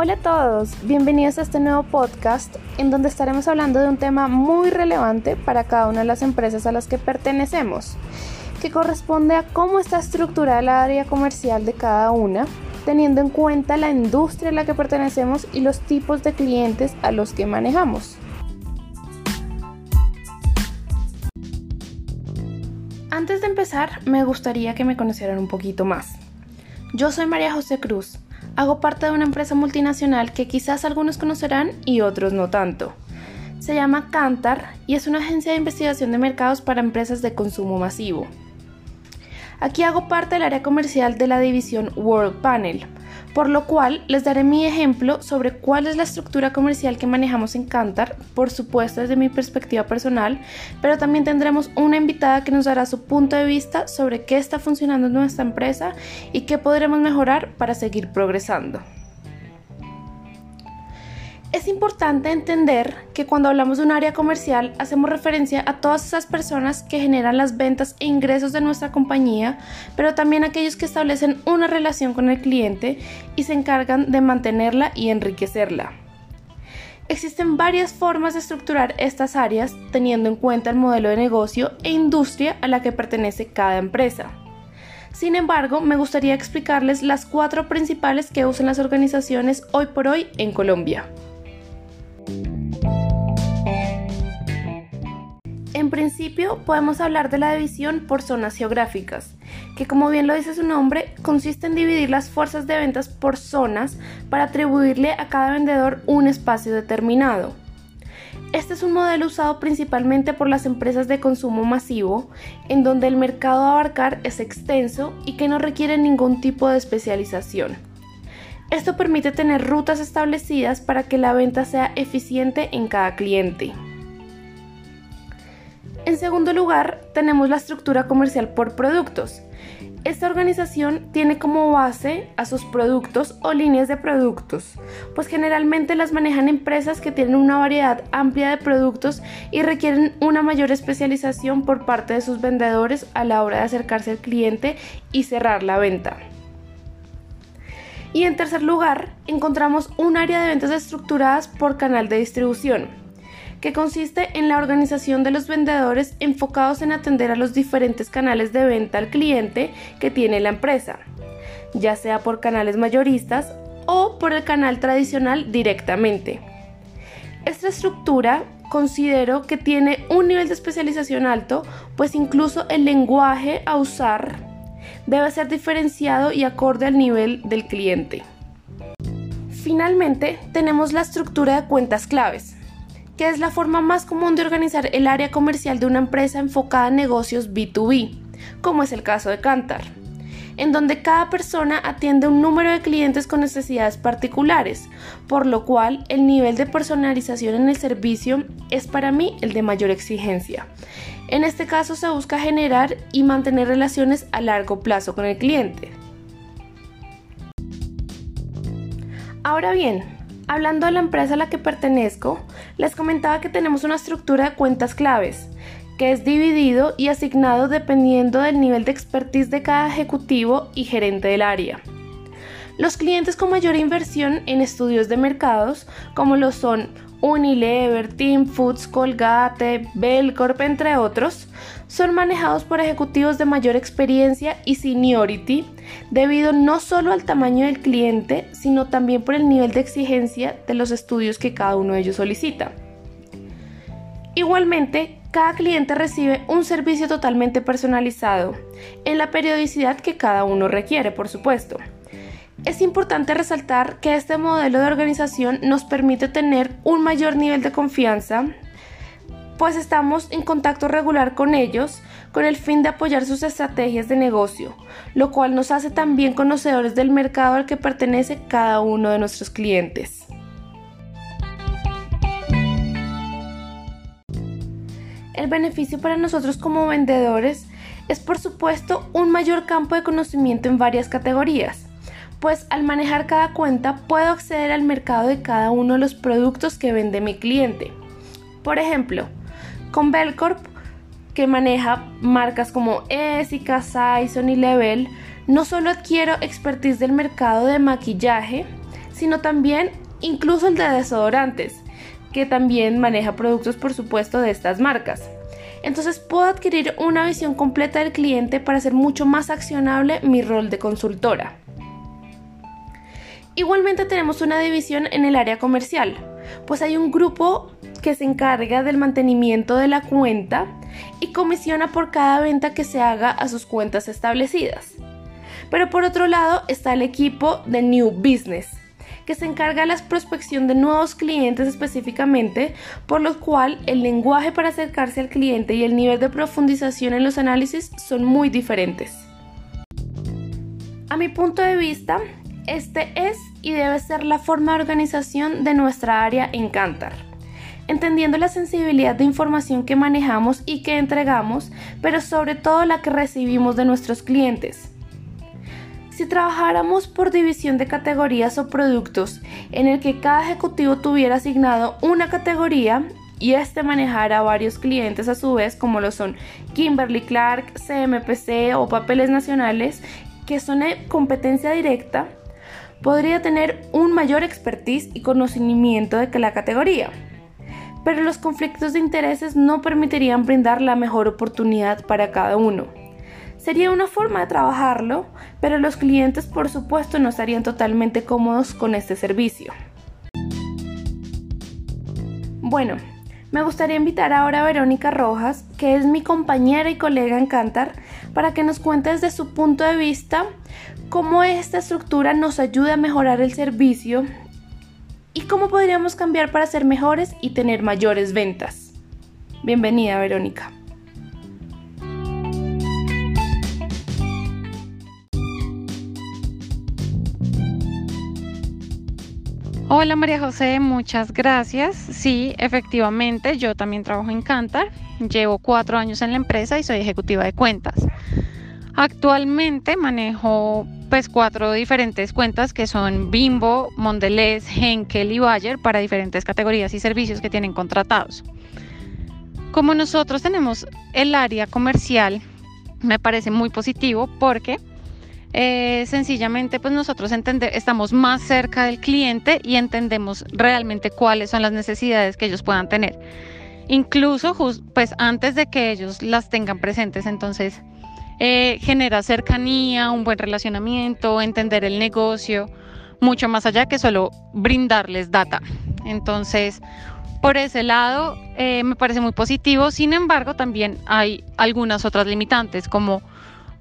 Hola a todos, bienvenidos a este nuevo podcast en donde estaremos hablando de un tema muy relevante para cada una de las empresas a las que pertenecemos, que corresponde a cómo está estructurada la área comercial de cada una, teniendo en cuenta la industria a la que pertenecemos y los tipos de clientes a los que manejamos. Antes de empezar, me gustaría que me conocieran un poquito más. Yo soy María José Cruz Hago parte de una empresa multinacional que quizás algunos conocerán y otros no tanto. Se llama Kantar y es una agencia de investigación de mercados para empresas de consumo masivo. Aquí hago parte del área comercial de la división World Panel, por lo cual les daré mi ejemplo sobre cuál es la estructura comercial que manejamos en Cantar, por supuesto desde mi perspectiva personal, pero también tendremos una invitada que nos dará su punto de vista sobre qué está funcionando en nuestra empresa y qué podremos mejorar para seguir progresando. Es importante entender que cuando hablamos de un área comercial hacemos referencia a todas esas personas que generan las ventas e ingresos de nuestra compañía, pero también aquellos que establecen una relación con el cliente y se encargan de mantenerla y enriquecerla. Existen varias formas de estructurar estas áreas teniendo en cuenta el modelo de negocio e industria a la que pertenece cada empresa. Sin embargo, me gustaría explicarles las cuatro principales que usan las organizaciones hoy por hoy en Colombia. Principio podemos hablar de la división por zonas geográficas, que como bien lo dice su nombre, consiste en dividir las fuerzas de ventas por zonas para atribuirle a cada vendedor un espacio determinado. Este es un modelo usado principalmente por las empresas de consumo masivo, en donde el mercado a abarcar es extenso y que no requiere ningún tipo de especialización. Esto permite tener rutas establecidas para que la venta sea eficiente en cada cliente. En segundo lugar, tenemos la estructura comercial por productos. Esta organización tiene como base a sus productos o líneas de productos, pues generalmente las manejan empresas que tienen una variedad amplia de productos y requieren una mayor especialización por parte de sus vendedores a la hora de acercarse al cliente y cerrar la venta. Y en tercer lugar, encontramos un área de ventas estructuradas por canal de distribución que consiste en la organización de los vendedores enfocados en atender a los diferentes canales de venta al cliente que tiene la empresa, ya sea por canales mayoristas o por el canal tradicional directamente. Esta estructura considero que tiene un nivel de especialización alto, pues incluso el lenguaje a usar debe ser diferenciado y acorde al nivel del cliente. Finalmente, tenemos la estructura de cuentas claves, que es la forma más común de organizar el área comercial de una empresa enfocada en negocios B2B, como es el caso de Cantar, en donde cada persona atiende un número de clientes con necesidades particulares, por lo cual el nivel de personalización en el servicio es para mí el de mayor exigencia. En este caso se busca generar y mantener relaciones a largo plazo con el cliente. Ahora bien, Hablando de la empresa a la que pertenezco, les comentaba que tenemos una estructura de cuentas claves, que es dividido y asignado dependiendo del nivel de expertise de cada ejecutivo y gerente del área. Los clientes con mayor inversión en estudios de mercados, como lo son Unilever, Team Foods, Colgate, Belcorp, entre otros, son manejados por ejecutivos de mayor experiencia y seniority debido no solo al tamaño del cliente, sino también por el nivel de exigencia de los estudios que cada uno de ellos solicita. Igualmente, cada cliente recibe un servicio totalmente personalizado, en la periodicidad que cada uno requiere, por supuesto. Es importante resaltar que este modelo de organización nos permite tener un mayor nivel de confianza, pues estamos en contacto regular con ellos con el fin de apoyar sus estrategias de negocio, lo cual nos hace también conocedores del mercado al que pertenece cada uno de nuestros clientes. El beneficio para nosotros como vendedores es por supuesto un mayor campo de conocimiento en varias categorías pues al manejar cada cuenta puedo acceder al mercado de cada uno de los productos que vende mi cliente. Por ejemplo, con Belcorp, que maneja marcas como Essica, Saison y Level, no solo adquiero expertise del mercado de maquillaje, sino también incluso el de desodorantes, que también maneja productos por supuesto de estas marcas. Entonces puedo adquirir una visión completa del cliente para hacer mucho más accionable mi rol de consultora. Igualmente tenemos una división en el área comercial, pues hay un grupo que se encarga del mantenimiento de la cuenta y comisiona por cada venta que se haga a sus cuentas establecidas. Pero por otro lado está el equipo de New Business, que se encarga de la prospección de nuevos clientes específicamente, por lo cual el lenguaje para acercarse al cliente y el nivel de profundización en los análisis son muy diferentes. A mi punto de vista, este es y debe ser la forma de organización de nuestra área en Cantar entendiendo la sensibilidad de información que manejamos y que entregamos, pero sobre todo la que recibimos de nuestros clientes. Si trabajáramos por división de categorías o productos en el que cada ejecutivo tuviera asignado una categoría y este manejara varios clientes a su vez, como lo son Kimberly Clark, CMPC o papeles nacionales, que son competencia directa, podría tener un mayor expertise y conocimiento de que la categoría. Pero los conflictos de intereses no permitirían brindar la mejor oportunidad para cada uno. Sería una forma de trabajarlo, pero los clientes por supuesto no estarían totalmente cómodos con este servicio. Bueno, me gustaría invitar ahora a Verónica Rojas, que es mi compañera y colega en Cantar, para que nos cuente desde su punto de vista cómo esta estructura nos ayuda a mejorar el servicio y cómo podríamos cambiar para ser mejores y tener mayores ventas. Bienvenida, Verónica. Hola María José, muchas gracias. Sí, efectivamente, yo también trabajo en Cantar. Llevo cuatro años en la empresa y soy ejecutiva de cuentas. Actualmente manejo pues cuatro diferentes cuentas que son Bimbo, Mondelez, Henkel y Bayer para diferentes categorías y servicios que tienen contratados. Como nosotros tenemos el área comercial, me parece muy positivo porque eh, sencillamente pues nosotros estamos más cerca del cliente y entendemos realmente cuáles son las necesidades que ellos puedan tener. Incluso pues antes de que ellos las tengan presentes, entonces eh, genera cercanía, un buen relacionamiento, entender el negocio, mucho más allá que solo brindarles data. Entonces, por ese lado, eh, me parece muy positivo. Sin embargo, también hay algunas otras limitantes, como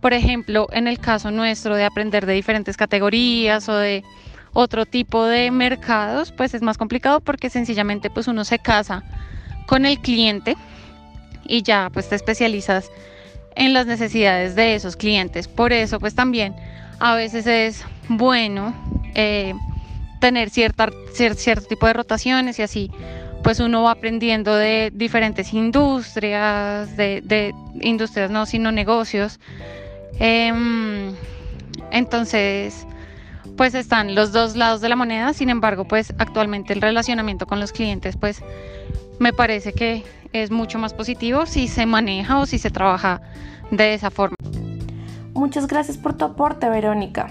por ejemplo, en el caso nuestro de aprender de diferentes categorías o de otro tipo de mercados, pues es más complicado porque sencillamente pues uno se casa con el cliente y ya pues te especializas en las necesidades de esos clientes. Por eso pues también a veces es bueno eh, tener cierta, cierto tipo de rotaciones y así pues uno va aprendiendo de diferentes industrias, de, industrias no, sino negocios, Em, entonces, pues están los dos lados de la moneda, sin embargo, pues actualmente el relacionamiento con los clientes, pues me parece que es mucho más positivo si se maneja o si se trabaja de esa forma. Muchas gracias por tu aporte, Verónica.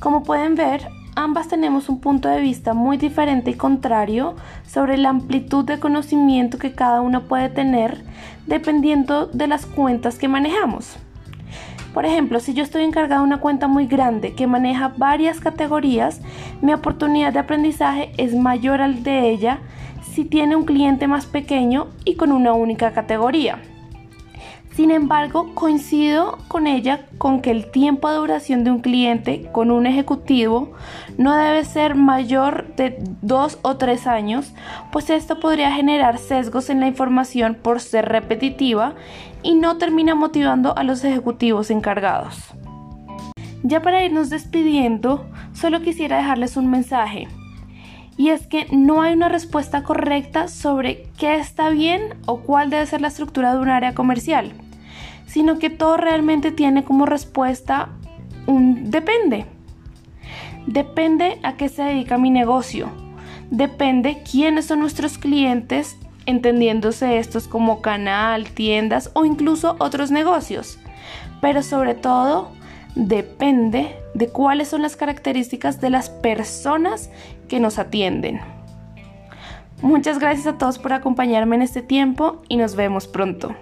Como pueden ver, ambas tenemos un punto de vista muy diferente y contrario sobre la amplitud de conocimiento que cada uno puede tener dependiendo de las cuentas que manejamos. Por ejemplo, si yo estoy encargada de una cuenta muy grande que maneja varias categorías, mi oportunidad de aprendizaje es mayor al de ella si tiene un cliente más pequeño y con una única categoría. Sin embargo, coincido con ella con que el tiempo de duración de un cliente con un ejecutivo no debe ser mayor de dos o tres años, pues esto podría generar sesgos en la información por ser repetitiva y no termina motivando a los ejecutivos encargados. Ya para irnos despidiendo, solo quisiera dejarles un mensaje. Y es que no hay una respuesta correcta sobre qué está bien o cuál debe ser la estructura de un área comercial sino que todo realmente tiene como respuesta un depende. Depende a qué se dedica mi negocio. Depende quiénes son nuestros clientes, entendiéndose estos como canal, tiendas o incluso otros negocios. Pero sobre todo, depende de cuáles son las características de las personas que nos atienden. Muchas gracias a todos por acompañarme en este tiempo y nos vemos pronto.